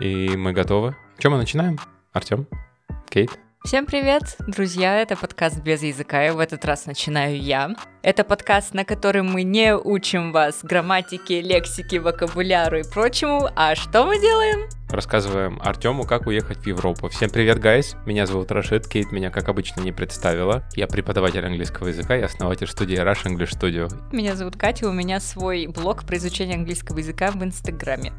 И мы готовы. Чем мы начинаем? Артем? Кейт? Всем привет, друзья! Это подкаст без языка, и в этот раз начинаю я. Это подкаст, на котором мы не учим вас грамматике, лексике, вокабуляру и прочему. А что мы делаем? Рассказываем Артему, как уехать в Европу. Всем привет, гайс! Меня зовут Рашид, Кейт меня, как обычно, не представила. Я преподаватель английского языка и основатель студии Rush English Studio. Меня зовут Катя, у меня свой блог про изучение английского языка в Инстаграме.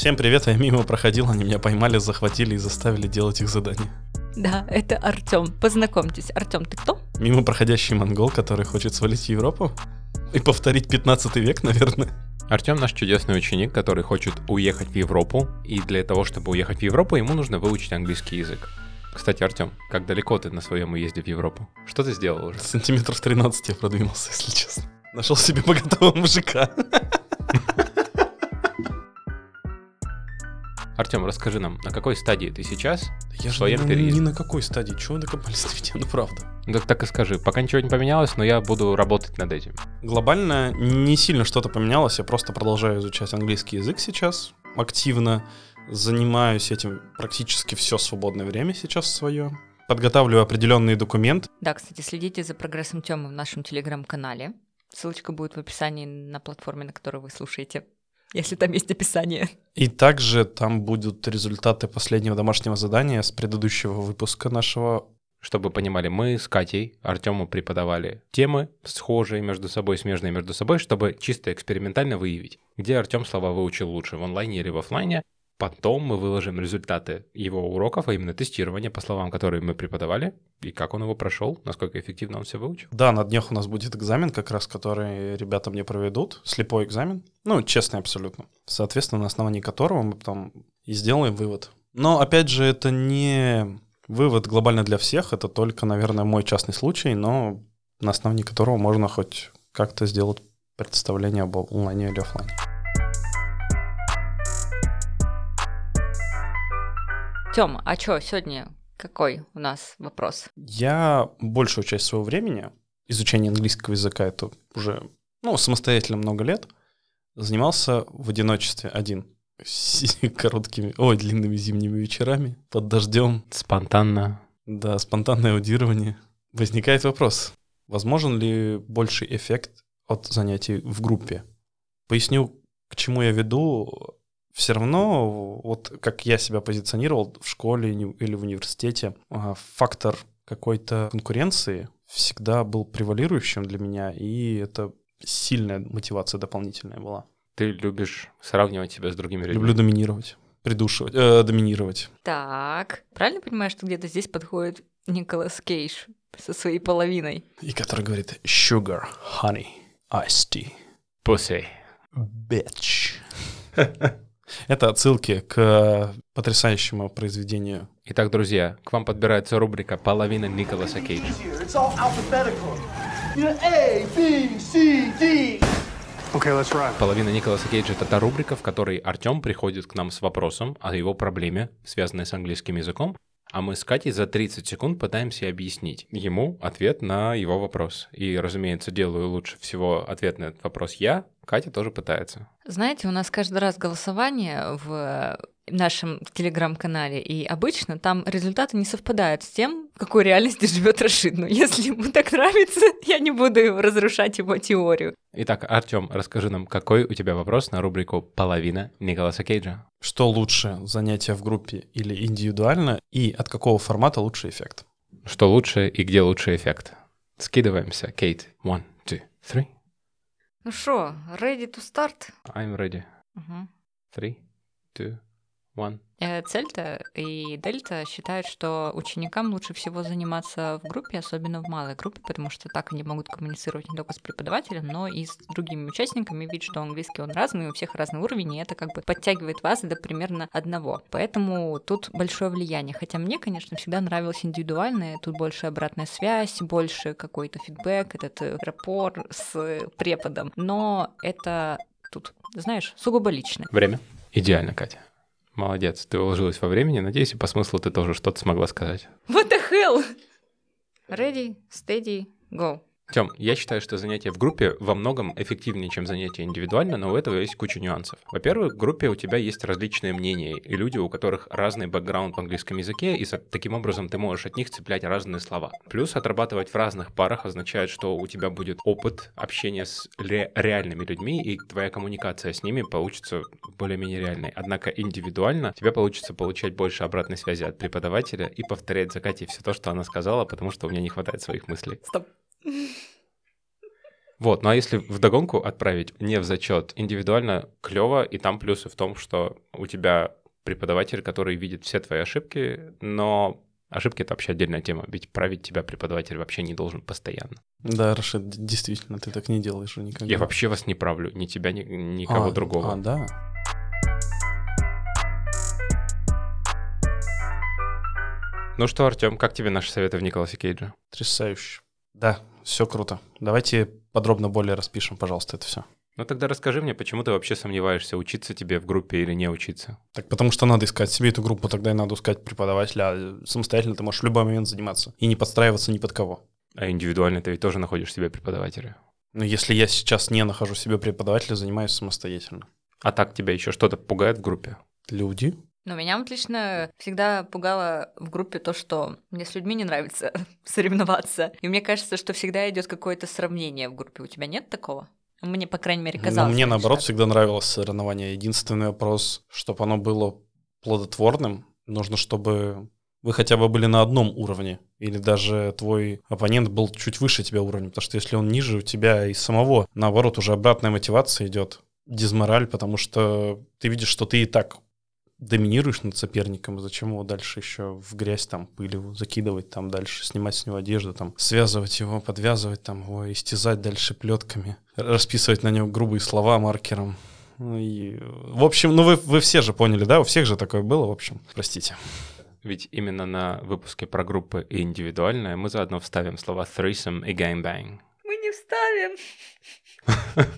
Всем привет, я мимо проходил, они меня поймали, захватили и заставили делать их задания. Да, это Артем. Познакомьтесь. Артем, ты кто? Мимо проходящий монгол, который хочет свалить в Европу и повторить 15 век, наверное. Артем наш чудесный ученик, который хочет уехать в Европу, и для того, чтобы уехать в Европу, ему нужно выучить английский язык. Кстати, Артем, как далеко ты на своем уезде в Европу? Что ты сделал уже? Сантиметров 13 я продвинулся, если честно. Нашел себе богатого мужика. Артем, расскажи нам, на какой стадии ты сейчас Я в же ни, переезде? ни на какой стадии. Чего вы докопались до меня? Ну правда. Ну, Так, так и скажи, пока ничего не поменялось, но я буду работать над этим. Глобально не сильно что-то поменялось, я просто продолжаю изучать английский язык сейчас активно. Занимаюсь этим практически все свободное время сейчас свое. Подготавливаю определенные документы. Да, кстати, следите за прогрессом Тёмы в нашем телеграм-канале. Ссылочка будет в описании на платформе, на которой вы слушаете, если там есть описание. И также там будут результаты последнего домашнего задания с предыдущего выпуска нашего. Чтобы вы понимали, мы с Катей Артему преподавали темы схожие между собой, смежные между собой, чтобы чисто экспериментально выявить, где Артем слова выучил лучше, в онлайне или в офлайне. Потом мы выложим результаты его уроков, а именно тестирования по словам, которые мы преподавали, и как он его прошел, насколько эффективно он все выучил. Да, на днях у нас будет экзамен, как раз который ребята мне проведут. Слепой экзамен. Ну, честный абсолютно. Соответственно, на основании которого мы потом и сделаем вывод. Но, опять же, это не вывод глобально для всех. Это только, наверное, мой частный случай, но на основании которого можно хоть как-то сделать представление об онлайне или офлайне. Тём, а чё, сегодня какой у нас вопрос? Я большую часть своего времени, изучение английского языка, это уже, ну, самостоятельно много лет, занимался в одиночестве один. С короткими, ой, длинными зимними вечерами, под дождем, Спонтанно. да, спонтанное аудирование. Возникает вопрос, возможен ли больший эффект от занятий в группе? Поясню, к чему я веду. Все равно, вот как я себя позиционировал в школе или в университете, а, фактор какой-то конкуренции всегда был превалирующим для меня, и это сильная мотивация дополнительная была. Ты любишь сравнивать себя с другими людьми. Люблю доминировать, придушивать, э, доминировать. Так, правильно понимаю, что где-то здесь подходит Николас Кейдж со своей половиной? И который говорит sugar, honey, iced tea. Pussy. Bitch. Это отсылки к потрясающему произведению. Итак, друзья, к вам подбирается рубрика «Половина Николаса Кейджа». Okay. Половина Николаса Кейджа — это та рубрика, в которой Артем приходит к нам с вопросом о его проблеме, связанной с английским языком, а мы с Катей за 30 секунд пытаемся объяснить ему ответ на его вопрос. И, разумеется, делаю лучше всего ответ на этот вопрос я, Катя тоже пытается. Знаете, у нас каждый раз голосование в нашем телеграм-канале, и обычно там результаты не совпадают с тем, в какой реальности живет Рашид. Но если ему так нравится, я не буду разрушать его теорию. Итак, Артем, расскажи нам, какой у тебя вопрос на рубрику «Половина Николаса Кейджа»? Что лучше, занятия в группе или индивидуально, и от какого формата лучший эффект? Что лучше и где лучший эффект? Скидываемся, Кейт. One, two, three. Ну что, ready to start? I'm ready. Мгм. Three, two, one. Э, Цельта и Дельта считают, что ученикам лучше всего заниматься в группе, особенно в малой группе, потому что так они могут коммуницировать не только с преподавателем, но и с другими участниками, видеть, что английский он разный, у всех разный уровень, и это как бы подтягивает вас до примерно одного. Поэтому тут большое влияние. Хотя мне, конечно, всегда нравилось индивидуальное, тут больше обратная связь, больше какой-то фидбэк, этот э, рапор с преподом. Но это тут, знаешь, сугубо лично. Время. Идеально, Катя. Молодец, ты уложилась во времени. Надеюсь, и по смыслу ты тоже что-то смогла сказать. What the hell? Ready, steady, go. Тем, я считаю, что занятие в группе во многом эффективнее, чем занятие индивидуально, но у этого есть куча нюансов. Во-первых, в группе у тебя есть различные мнения, и люди, у которых разный бэкграунд в английском языке, и таким образом ты можешь от них цеплять разные слова. Плюс отрабатывать в разных парах означает, что у тебя будет опыт общения с ре- реальными людьми, и твоя коммуникация с ними получится более-менее реальной. Однако индивидуально тебе получится получать больше обратной связи от преподавателя и повторять за Катей все то, что она сказала, потому что у меня не хватает своих мыслей. Стоп. Вот, ну а если в догонку отправить не в зачет, индивидуально клево, и там плюсы в том, что у тебя преподаватель, который видит все твои ошибки, но ошибки — это вообще отдельная тема, ведь править тебя преподаватель вообще не должен постоянно. Да, Рашид, действительно, ты так не делаешь никогда. Я вообще вас не правлю, ни тебя, ни, никого а, другого. А, да? Ну что, Артем, как тебе наши советы в Николасе Кейджа? Потрясающе. Да, все круто. Давайте подробно более распишем, пожалуйста, это все. Ну тогда расскажи мне, почему ты вообще сомневаешься, учиться тебе в группе или не учиться? Так потому что надо искать себе эту группу, тогда и надо искать преподавателя. А самостоятельно ты можешь в любой момент заниматься и не подстраиваться ни под кого. А индивидуально ты ведь тоже находишь себе преподавателя. Но если я сейчас не нахожу себе преподавателя, занимаюсь самостоятельно. А так тебя еще что-то пугает в группе? Люди. Но меня вот лично всегда пугало в группе то, что мне с людьми не нравится соревноваться. И мне кажется, что всегда идет какое-то сравнение в группе. У тебя нет такого? Мне, по крайней мере, казалось. Но мне, наоборот, так. всегда нравилось соревнование. Единственный вопрос, чтобы оно было плодотворным, нужно, чтобы вы хотя бы были на одном уровне. Или даже твой оппонент был чуть выше тебя уровня. Потому что если он ниже, у тебя и самого, наоборот, уже обратная мотивация идет. Дизмораль, потому что ты видишь, что ты и так доминируешь над соперником, зачем его дальше еще в грязь там пыль его закидывать, там дальше снимать с него одежду, там связывать его, подвязывать, там его истязать дальше плетками, расписывать на нем грубые слова маркером. Ну и, в общем, ну вы, вы все же поняли, да? У всех же такое было, в общем, простите. Ведь именно на выпуске про группы и индивидуальное мы заодно вставим слова threesome и gangbang. Мы не вставим.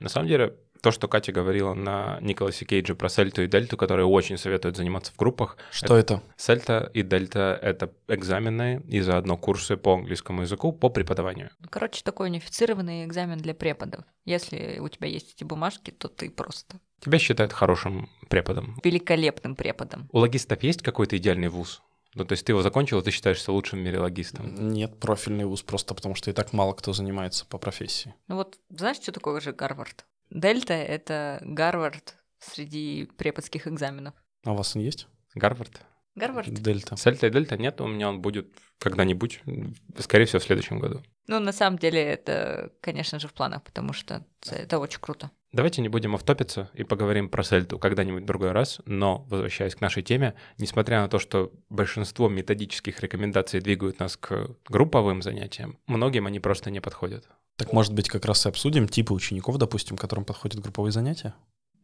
На самом деле, то, что Катя говорила на Николасе Кейджа про сельту и дельту, которые очень советуют заниматься в группах. Что это? Сельта и дельта — это экзамены и заодно курсы по английскому языку по преподаванию. Короче, такой унифицированный экзамен для преподов. Если у тебя есть эти бумажки, то ты просто Тебя считают хорошим преподом. великолепным преподом. У логистов есть какой-то идеальный вуз? Ну, то есть ты его закончил, и ты считаешься лучшим в мире логистом. Нет, профильный вуз просто потому, что и так мало кто занимается по профессии. Ну вот, знаешь, что такое же Гарвард? Дельта — это Гарвард среди преподских экзаменов. А у вас он есть? Гарвард? Гарвард? Дельта. Сельта и дельта нет, у меня он будет когда-нибудь, скорее всего, в следующем году. Ну, на самом деле, это, конечно же, в планах, потому что это очень круто. Давайте не будем автопиться и поговорим про сельту когда-нибудь в другой раз, но, возвращаясь к нашей теме, несмотря на то, что большинство методических рекомендаций двигают нас к групповым занятиям, многим они просто не подходят. Так может быть как раз и обсудим типы учеников, допустим, которым подходят групповые занятия?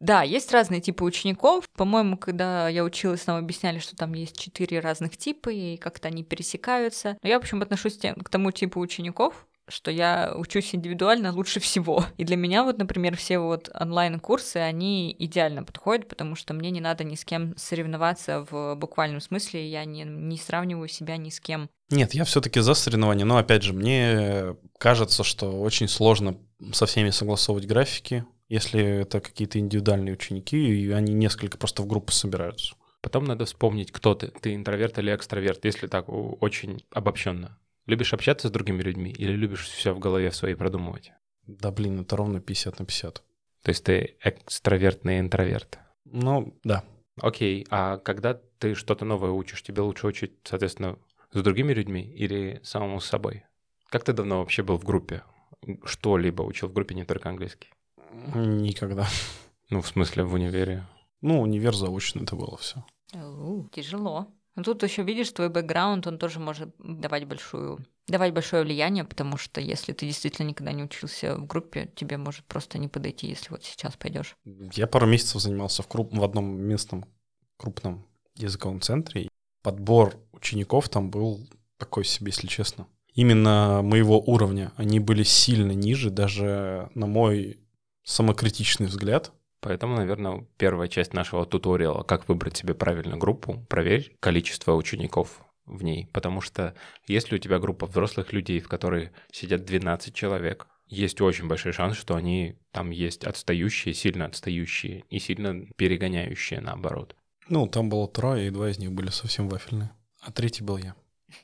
Да, есть разные типы учеников. По-моему, когда я училась, нам объясняли, что там есть четыре разных типа, и как-то они пересекаются. Но я, в общем, отношусь к тому типу учеников, что я учусь индивидуально лучше всего. И для меня вот, например, все вот онлайн-курсы, они идеально подходят, потому что мне не надо ни с кем соревноваться в буквальном смысле, я не, не сравниваю себя ни с кем. Нет, я все-таки за соревнования, но опять же, мне кажется, что очень сложно со всеми согласовывать графики, если это какие-то индивидуальные ученики, и они несколько просто в группу собираются. Потом надо вспомнить, кто ты. Ты интроверт или экстраверт, если так очень обобщенно. Любишь общаться с другими людьми или любишь все в голове в своей продумывать? Да блин, это ровно 50 на 50. То есть ты экстравертный интроверт. Ну, да. Окей, а когда ты что-то новое учишь, тебе лучше учить, соответственно, с другими людьми или самому с собой? Как ты давно вообще был в группе? Что-либо учил в группе, не только английский? Никогда. Ну, в смысле, в универе. Ну, универ заочно это было все. Тяжело. Но тут еще видишь, твой бэкграунд, он тоже может давать большую давать большое влияние, потому что если ты действительно никогда не учился в группе, тебе может просто не подойти, если вот сейчас пойдешь. Я пару месяцев занимался в, круп- в одном местном крупном языковом центре. Подбор учеников там был такой себе, если честно. Именно моего уровня. Они были сильно ниже, даже на мой самокритичный взгляд. Поэтому, наверное, первая часть нашего туториала, как выбрать себе правильную группу, проверь количество учеников в ней, потому что если у тебя группа взрослых людей, в которой сидят 12 человек, есть очень большой шанс, что они там есть отстающие, сильно отстающие и сильно перегоняющие наоборот. Ну, там было трое, и два из них были совсем вафельные. А третий был я.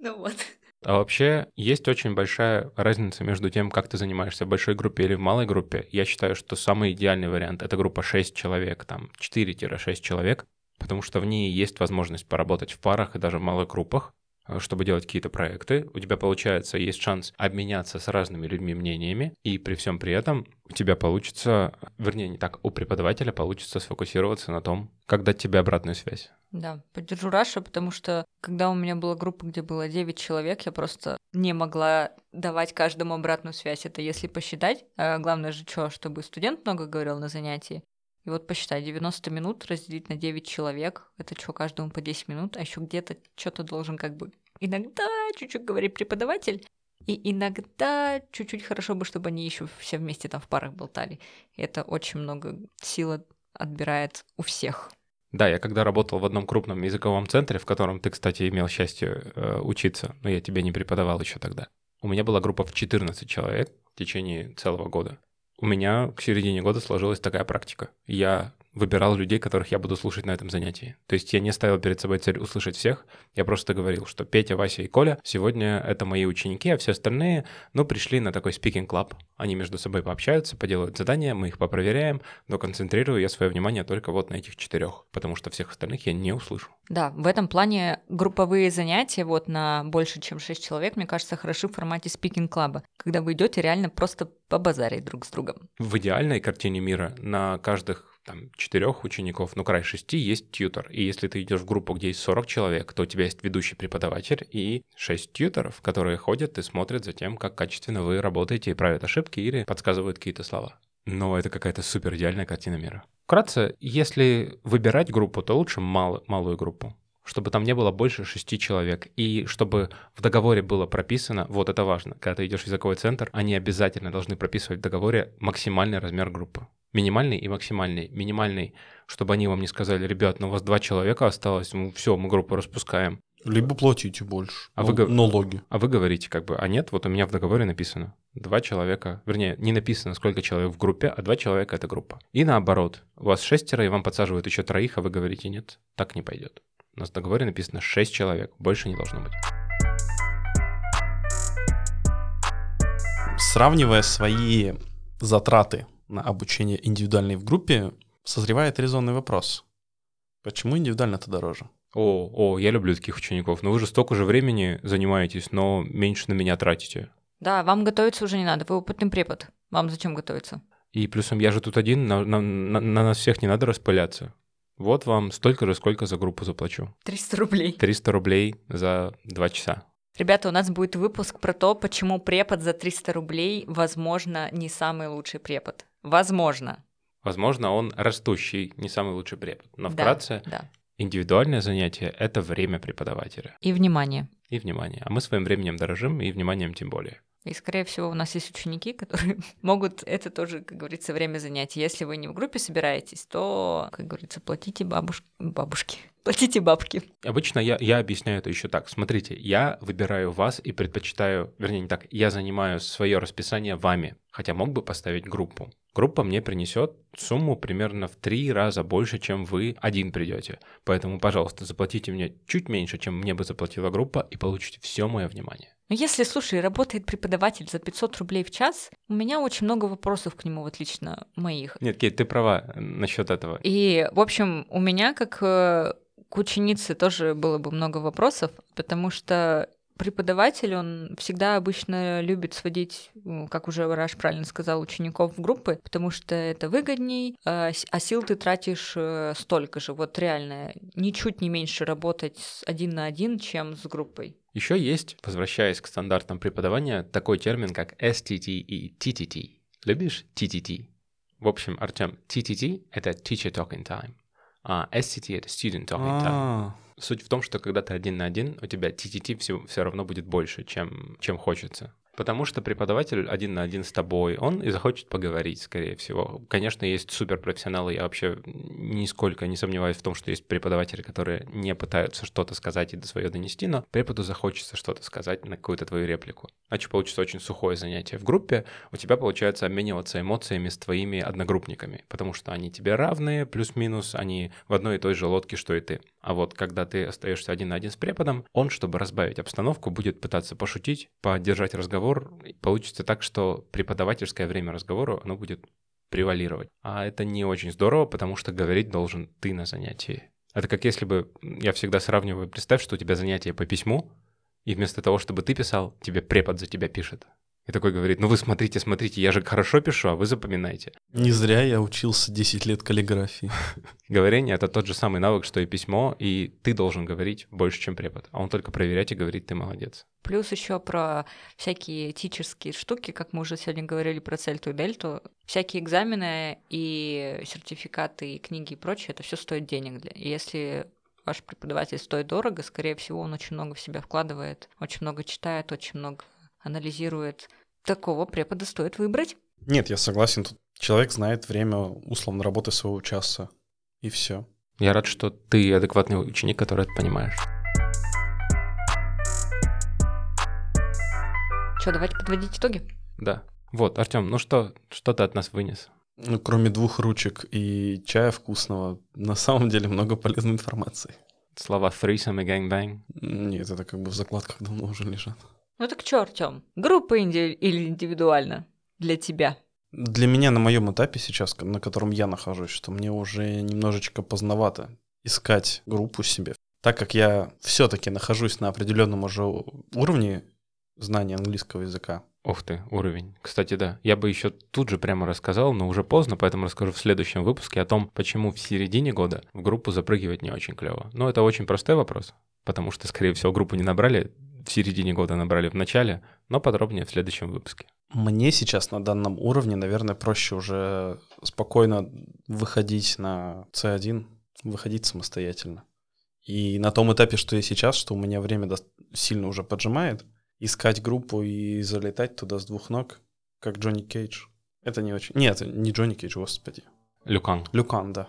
Ну вот. А вообще есть очень большая разница между тем, как ты занимаешься в большой группе или в малой группе. Я считаю, что самый идеальный вариант — это группа 6 человек, там 4-6 человек, потому что в ней есть возможность поработать в парах и даже в малых группах, чтобы делать какие-то проекты. У тебя, получается, есть шанс обменяться с разными людьми мнениями, и при всем при этом у тебя получится, вернее, не так, у преподавателя получится сфокусироваться на том, как дать тебе обратную связь. Да, поддержу Раша, потому что когда у меня была группа, где было 9 человек, я просто не могла давать каждому обратную связь. Это если посчитать. А главное же что, чтобы студент много говорил на занятии. И вот посчитай, 90 минут разделить на 9 человек, это что, каждому по 10 минут, а еще где-то что-то должен как бы иногда чуть-чуть говорить преподаватель, и иногда чуть-чуть хорошо бы, чтобы они еще все вместе там в парах болтали. Это очень много силы отбирает у всех. Да, я когда работал в одном крупном языковом центре, в котором ты, кстати, имел счастье э, учиться, но я тебе не преподавал еще тогда. У меня была группа в 14 человек в течение целого года. У меня к середине года сложилась такая практика. Я выбирал людей, которых я буду слушать на этом занятии. То есть я не ставил перед собой цель услышать всех, я просто говорил, что Петя, Вася и Коля сегодня это мои ученики, а все остальные, ну, пришли на такой speaking club. Они между собой пообщаются, поделают задания, мы их попроверяем, но концентрирую я свое внимание только вот на этих четырех, потому что всех остальных я не услышу. Да, в этом плане групповые занятия вот на больше, чем 6 человек, мне кажется, хороши в формате speaking клаба, когда вы идете реально просто побазарить друг с другом. В идеальной картине мира на каждых там, четырех учеников, ну, край шести, есть тьютор. И если ты идешь в группу, где есть 40 человек, то у тебя есть ведущий преподаватель и 6 тьюторов, которые ходят и смотрят за тем, как качественно вы работаете и правят ошибки или подсказывают какие-то слова. Но это какая-то супер идеальная картина мира. Вкратце, если выбирать группу, то лучше мал, малую группу чтобы там не было больше шести человек, и чтобы в договоре было прописано, вот это важно, когда ты идешь в языковой центр, они обязательно должны прописывать в договоре максимальный размер группы. Минимальный и максимальный. Минимальный, чтобы они вам не сказали, ребят, ну у вас два человека осталось, ну все, мы группу распускаем. Либо платите больше. А ну, вы налоги. А вы говорите как бы, а нет, вот у меня в договоре написано два человека, вернее, не написано, сколько человек в группе, а два человека — это группа. И наоборот, у вас шестеро, и вам подсаживают еще троих, а вы говорите, нет, так не пойдет. У нас в договоре написано 6 человек, больше не должно быть. Сравнивая свои затраты на обучение индивидуальной в группе, созревает резонный вопрос. Почему индивидуально это дороже? О, о, я люблю таких учеников. Но вы же столько же времени занимаетесь, но меньше на меня тратите. Да, вам готовиться уже не надо, вы опытный препод. Вам зачем готовиться? И плюсом я же тут один, на, на, на, на нас всех не надо распыляться. Вот вам столько же, сколько за группу заплачу. 300 рублей. 300 рублей за 2 часа. Ребята, у нас будет выпуск про то, почему препод за 300 рублей, возможно, не самый лучший препод. Возможно. Возможно, он растущий, не самый лучший препод. Но Да, вкратце, Да. индивидуальное занятие — это время преподавателя И внимание. и внимание. А мы своим временем дорожим, и вниманием тем более. И, скорее всего, у нас есть ученики, которые могут это тоже, как говорится, время занятий. Если вы не в группе собираетесь, то, как говорится, платите бабуш... бабушки. Платите бабки. Обычно я, я объясняю это еще так. Смотрите, я выбираю вас и предпочитаю, вернее, не так, я занимаю свое расписание вами, хотя мог бы поставить группу. Группа мне принесет сумму примерно в три раза больше, чем вы один придете. Поэтому, пожалуйста, заплатите мне чуть меньше, чем мне бы заплатила группа, и получите все мое внимание. Но если, слушай, работает преподаватель за 500 рублей в час, у меня очень много вопросов к нему, вот лично моих. Нет, Кейт, ты права насчет этого. И, в общем, у меня, как э, к ученице, тоже было бы много вопросов, потому что преподаватель, он всегда обычно любит сводить, ну, как уже Раш правильно сказал, учеников в группы, потому что это выгодней, а а сил ты тратишь э, столько же. Вот реально, ничуть не меньше работать с- один на один, чем с группой. Еще есть, возвращаясь к стандартам преподавания, такой термин, как STT и TTT. Любишь TTT? В общем, Артем, TTT — это Teacher Talking Time, а STT — это Student Talking Time. Суть в том, что когда ты один на один, у тебя TTT все, все равно будет больше, чем, чем хочется. Потому что преподаватель один на один с тобой, он и захочет поговорить, скорее всего. Конечно, есть суперпрофессионалы, я вообще нисколько не сомневаюсь в том, что есть преподаватели, которые не пытаются что-то сказать и до свое донести, но преподу захочется что-то сказать на какую-то твою реплику. Иначе получится очень сухое занятие. В группе у тебя получается обмениваться эмоциями с твоими одногруппниками, потому что они тебе равные, плюс-минус, они в одной и той же лодке, что и ты. А вот когда ты остаешься один на один с преподом, он, чтобы разбавить обстановку, будет пытаться пошутить, поддержать разговор. И получится так, что преподавательское время разговора, оно будет превалировать. А это не очень здорово, потому что говорить должен ты на занятии. Это как если бы, я всегда сравниваю, представь, что у тебя занятие по письму, и вместо того, чтобы ты писал, тебе препод за тебя пишет. И такой говорит, ну вы смотрите, смотрите, я же хорошо пишу, а вы запоминаете. Не зря я учился 10 лет каллиграфии. Говорение — это тот же самый навык, что и письмо, и ты должен говорить больше, чем препод. А он только проверять и говорить, ты молодец. Плюс еще про всякие этические штуки, как мы уже сегодня говорили про цельту и дельту. Всякие экзамены и сертификаты, и книги и прочее, это все стоит денег. И если ваш преподаватель стоит дорого, скорее всего, он очень много в себя вкладывает, очень много читает, очень много анализирует. Такого препода стоит выбрать. Нет, я согласен. Тут человек знает время условно работы своего часа. И все. Я рад, что ты адекватный ученик, который это понимаешь. Что, давайте подводить итоги? Да. Вот, Артем, ну что, что ты от нас вынес? Ну, кроме двух ручек и чая вкусного, на самом деле много полезной информации. Слова threesome и gangbang? Нет, это как бы в закладках давно уже лежат. Ну так что, Артем, группа инди- или индивидуально для тебя? Для меня на моем этапе сейчас, на котором я нахожусь, что мне уже немножечко поздновато искать группу себе. Так как я все-таки нахожусь на определенном уже уровне знания английского языка. Ух ты, уровень. Кстати, да. Я бы еще тут же прямо рассказал, но уже поздно, поэтому расскажу в следующем выпуске о том, почему в середине года в группу запрыгивать не очень клево. Но это очень простой вопрос, потому что, скорее всего, группу не набрали в середине года, набрали в начале, но подробнее в следующем выпуске. Мне сейчас на данном уровне, наверное, проще уже спокойно выходить на C1, выходить самостоятельно. И на том этапе, что я сейчас, что у меня время сильно уже поджимает, искать группу и залетать туда с двух ног, как Джонни Кейдж. Это не очень... Нет, не Джонни Кейдж, господи. Люкан. Люкан, да.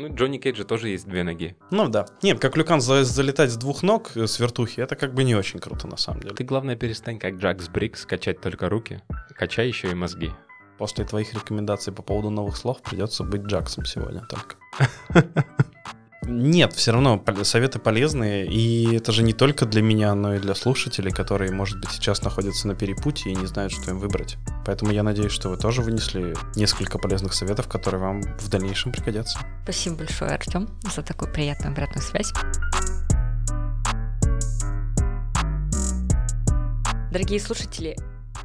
Ну, Джонни Кейджа тоже есть две ноги. Ну да. Нет, как Люкан за- залетать с двух ног э, с вертухи, это как бы не очень круто на самом деле. Ты, главное, перестань, как Джакс Брикс, качать только руки. Качай еще и мозги. После твоих рекомендаций по поводу новых слов придется быть Джаксом сегодня только. Нет, все равно советы полезные, и это же не только для меня, но и для слушателей, которые, может быть, сейчас находятся на перепутье и не знают, что им выбрать. Поэтому я надеюсь, что вы тоже вынесли несколько полезных советов, которые вам в дальнейшем пригодятся. Спасибо большое, Артем, за такую приятную обратную связь. Дорогие слушатели,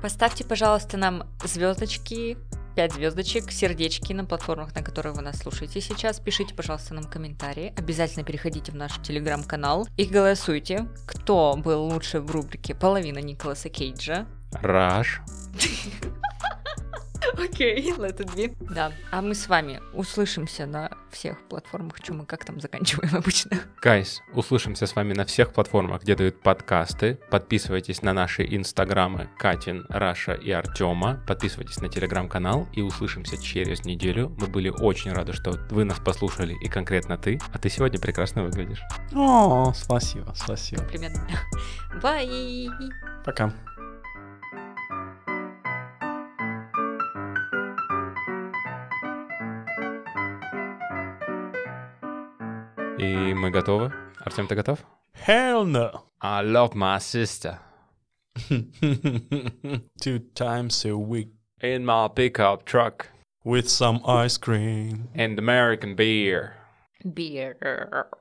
поставьте, пожалуйста, нам звездочки, 5 звездочек, сердечки на платформах, на которых вы нас слушаете сейчас. Пишите, пожалуйста, нам комментарии. Обязательно переходите в наш телеграм-канал и голосуйте, кто был лучше в рубрике «Половина Николаса Кейджа». Раш. Окей, let it be. Да, а мы с вами услышимся на всех платформах. Что мы как там заканчиваем обычно? Guys, услышимся с вами на всех платформах, где дают подкасты. Подписывайтесь на наши инстаграмы Катин, Раша и Артема. Подписывайтесь на телеграм-канал и услышимся через неделю. Мы были очень рады, что вы нас послушали и конкретно ты. А ты сегодня прекрасно выглядишь. О, спасибо, спасибо. Комплимент. Bye! Пока. И мы готовы. Артем, ты готов? Hell no. I love my sister. Two times a week In my pickup truck. with some ice cream. And American beer. Beer.